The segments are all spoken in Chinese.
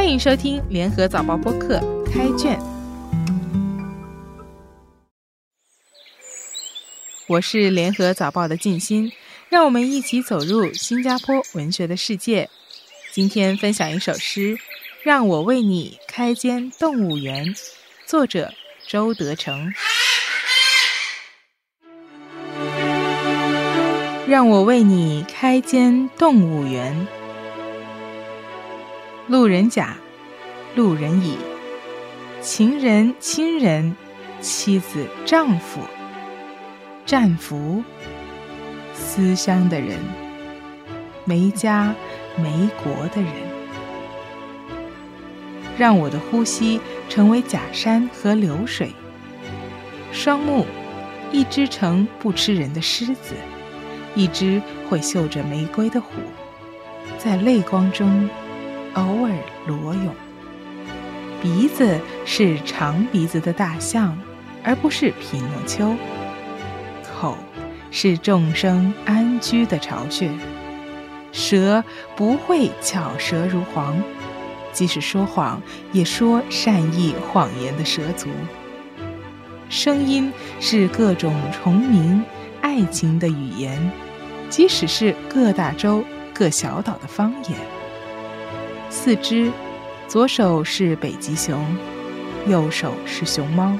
欢迎收听联合早报播客开卷，我是联合早报的静心，让我们一起走入新加坡文学的世界。今天分享一首诗，《让我为你开间动物园》，作者周德成。让我为你开间动物园。路人甲，路人乙，情人亲人，妻子丈夫，战俘，思乡的人，没家没国的人。让我的呼吸成为假山和流水。双目，一只成不吃人的狮子。一只会嗅着玫瑰的虎，在泪光中偶尔裸泳。鼻子是长鼻子的大象，而不是匹诺丘。口是众生安居的巢穴。舌不会巧舌如簧，即使说谎，也说善意谎言的蛇族。声音是各种虫鸣。爱情的语言，即使是各大洲、各小岛的方言。四肢，左手是北极熊，右手是熊猫。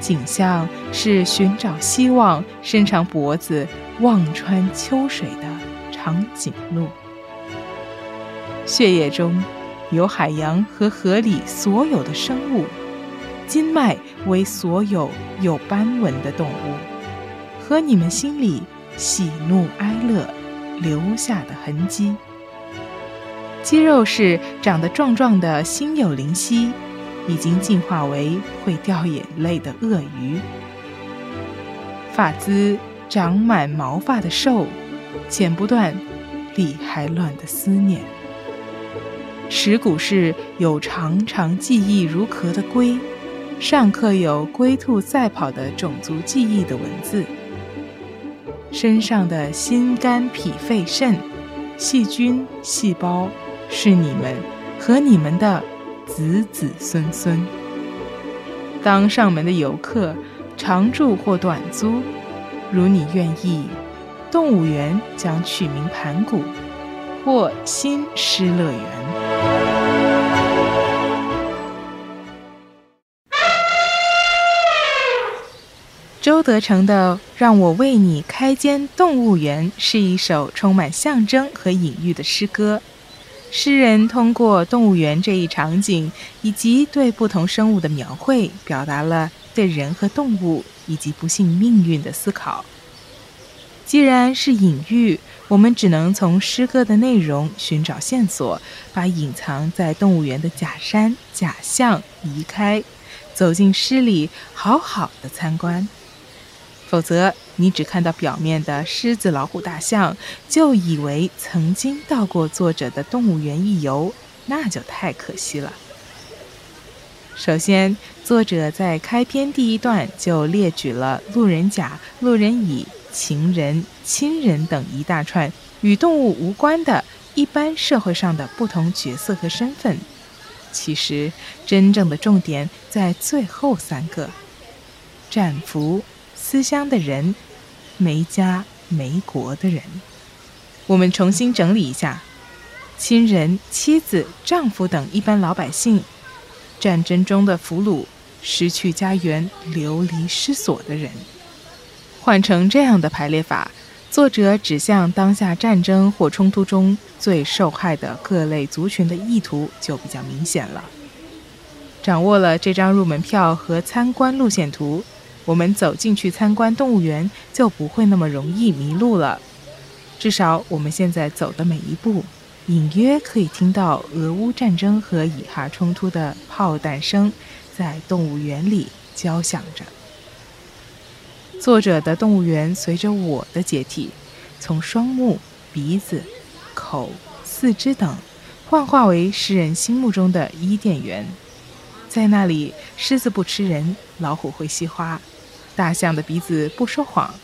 景象是寻找希望，伸长脖子望穿秋水的长颈鹿。血液中有海洋和河里所有的生物，经脉为所有有斑纹的动物。和你们心里喜怒哀乐留下的痕迹。肌肉是长得壮壮的心有灵犀，已经进化为会掉眼泪的鳄鱼。发姿长满毛发的兽，剪不断理还乱的思念。耻骨是有长长记忆如壳的龟，上刻有龟兔赛跑的种族记忆的文字。身上的心肝脾肺肾、细菌、细胞，是你们和你们的子子孙孙。当上门的游客，常住或短租，如你愿意，动物园将取名盘古或新诗乐园。周德成的《让我为你开间动物园》是一首充满象征和隐喻的诗歌。诗人通过动物园这一场景以及对不同生物的描绘，表达了对人和动物以及不幸命运的思考。既然是隐喻，我们只能从诗歌的内容寻找线索，把隐藏在动物园的假山、假象移开，走进诗里，好好的参观。否则，你只看到表面的狮子、老虎、大象，就以为曾经到过作者的动物园一游，那就太可惜了。首先，作者在开篇第一段就列举了路人甲、路人乙、情人、亲人等一大串与动物无关的一般社会上的不同角色和身份。其实，真正的重点在最后三个：战俘。思乡的人，没家没国的人。我们重新整理一下：亲人、妻子、丈夫等一般老百姓，战争中的俘虏，失去家园、流离失所的人。换成这样的排列法，作者指向当下战争或冲突中最受害的各类族群的意图就比较明显了。掌握了这张入门票和参观路线图。我们走进去参观动物园，就不会那么容易迷路了。至少我们现在走的每一步，隐约可以听到俄乌战争和以哈冲突的炮弹声在动物园里交响着。作者的动物园随着我的解体，从双目、鼻子、口、四肢等，幻化为诗人心目中的伊甸园。在那里，狮子不吃人，老虎会吸花。大象的鼻子不说谎，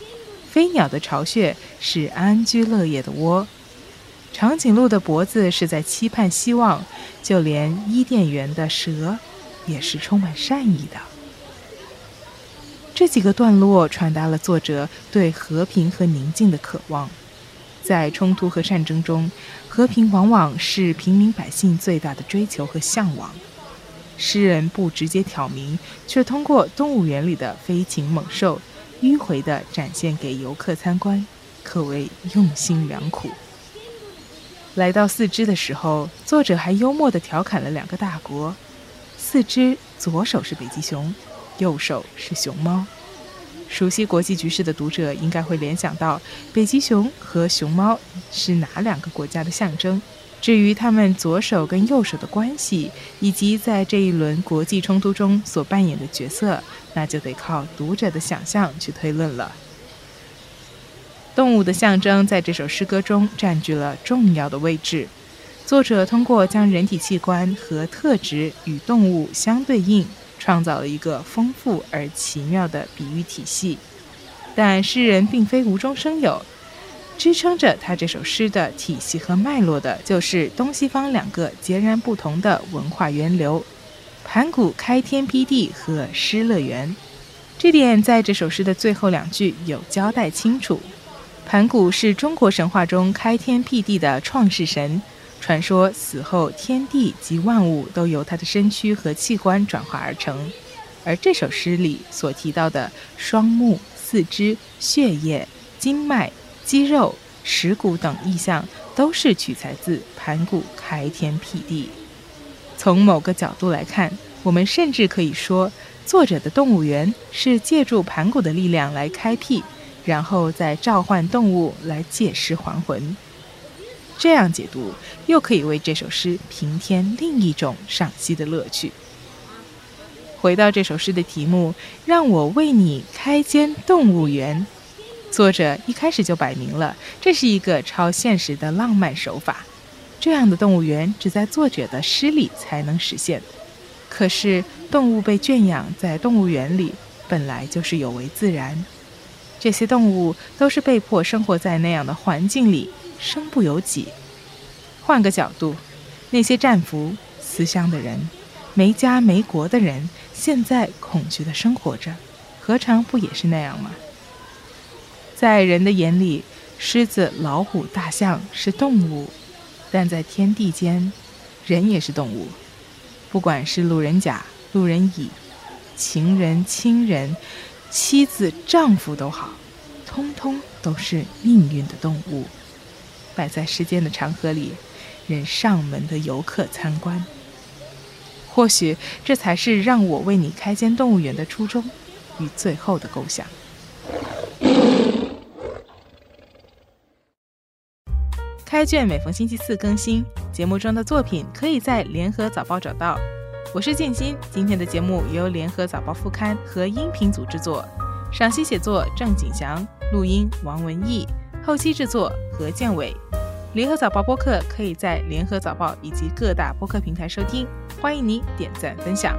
飞鸟的巢穴是安居乐业的窝，长颈鹿的脖子是在期盼希望，就连伊甸园的蛇也是充满善意的。这几个段落传达了作者对和平和宁静的渴望。在冲突和战争中，和平往往是平民百姓最大的追求和向往。诗人不直接挑明，却通过动物园里的飞禽猛兽，迂回地展现给游客参观，可谓用心良苦。来到四肢的时候，作者还幽默地调侃了两个大国：四肢左手是北极熊。右手是熊猫，熟悉国际局势的读者应该会联想到北极熊和熊猫是哪两个国家的象征。至于他们左手跟右手的关系，以及在这一轮国际冲突中所扮演的角色，那就得靠读者的想象去推论了。动物的象征在这首诗歌中占据了重要的位置。作者通过将人体器官和特质与动物相对应。创造了一个丰富而奇妙的比喻体系，但诗人并非无中生有。支撑着他这首诗的体系和脉络的，就是东西方两个截然不同的文化源流——盘古开天辟地和失乐园。这点在这首诗的最后两句有交代清楚。盘古是中国神话中开天辟地的创世神。传说死后，天地及万物都由他的身躯和器官转化而成，而这首诗里所提到的双目、四肢、血液、经脉、肌肉、石骨等意象，都是取材自盘古开天辟地。从某个角度来看，我们甚至可以说，作者的动物园是借助盘古的力量来开辟，然后再召唤动物来借尸还魂。这样解读，又可以为这首诗平添另一种赏析的乐趣。回到这首诗的题目，让我为你开间动物园。作者一开始就摆明了，这是一个超现实的浪漫手法。这样的动物园只在作者的诗里才能实现。可是，动物被圈养在动物园里，本来就是有违自然。这些动物都是被迫生活在那样的环境里。身不由己。换个角度，那些战俘、思乡的人、没家没国的人，现在恐惧的生活着，何尝不也是那样吗？在人的眼里，狮子、老虎、大象是动物，但在天地间，人也是动物。不管是路人甲、路人乙、情人、亲人、妻子、丈夫都好，通通都是命运的动物。摆在时间的长河里，任上门的游客参观。或许这才是让我为你开间动物园的初衷与最后的构想。开卷每逢星期四更新，节目中的作品可以在联合早报找到。我是建新，今天的节目由联合早报副刊和音频组制作，赏析写作郑景祥，录音王文义。后期制作何建伟，联合早报播客可以在联合早报以及各大播客平台收听，欢迎你点赞分享。